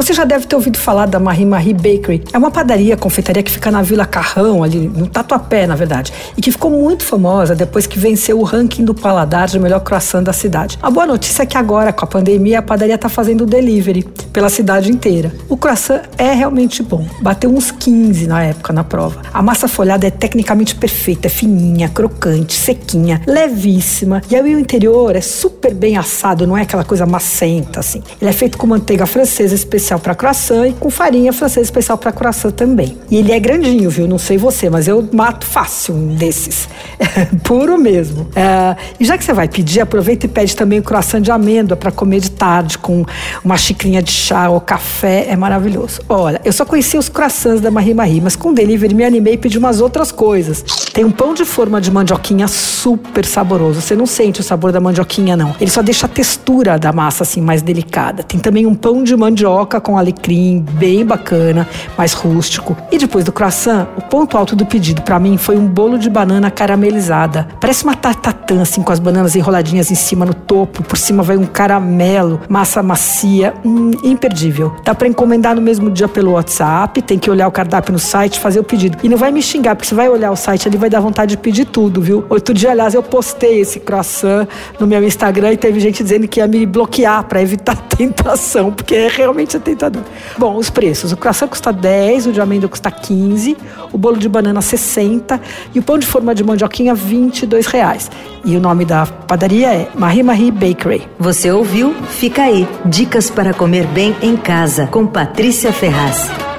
Você já deve ter ouvido falar da Marie Marie Bakery. É uma padaria, confeitaria que fica na Vila Carrão, ali no Tatuapé, na verdade, e que ficou muito famosa depois que venceu o ranking do paladar de melhor croissant da cidade. A boa notícia é que agora, com a pandemia, a padaria está fazendo delivery pela cidade inteira. O croissant é realmente bom. Bateu uns 15 na época na prova. A massa folhada é tecnicamente perfeita, é fininha, crocante, sequinha, levíssima. E aí o interior é super bem assado, não é aquela coisa macenta assim. Ele é feito com manteiga francesa especial para croissant e com farinha francesa especial para croissant também. E ele é grandinho, viu? Não sei você, mas eu mato fácil um desses. Puro mesmo. É, e já que você vai pedir, aproveita e pede também o croissant de amêndoa para comer de tarde com uma xicrinha de chá ou café. É maravilhoso. Olha, eu só conheci os croissants da Marie Marie, mas com delivery me animei e pedi umas outras coisas. Tem um pão de forma de mandioquinha super saboroso. Você não sente o sabor da mandioquinha, não. Ele só deixa a textura da massa assim mais delicada. Tem também um pão de mandioca com alecrim, bem bacana, mais rústico. E depois do croissant, o ponto alto do pedido para mim foi um bolo de banana caramelizada. Parece uma tartatã, assim, com as bananas enroladinhas em cima no topo. Por cima vai um caramelo, massa macia, hum, imperdível. Dá para encomendar no mesmo dia pelo WhatsApp, tem que olhar o cardápio no site, fazer o pedido. E não vai me xingar, porque você vai olhar o site ali, vai dar vontade de pedir tudo, viu? Outro dia, aliás, eu postei esse croissant no meu Instagram e teve gente dizendo que ia me bloquear para evitar tentação, porque é realmente tentador. Bom, os preços. O croissant custa 10, o de amêndoa custa 15, o bolo de banana 60 e o pão de forma de mandioquinha 22 reais. E o nome da padaria é Marie Marie Bakery. Você ouviu? Fica aí. Dicas para comer bem em casa com Patrícia Ferraz.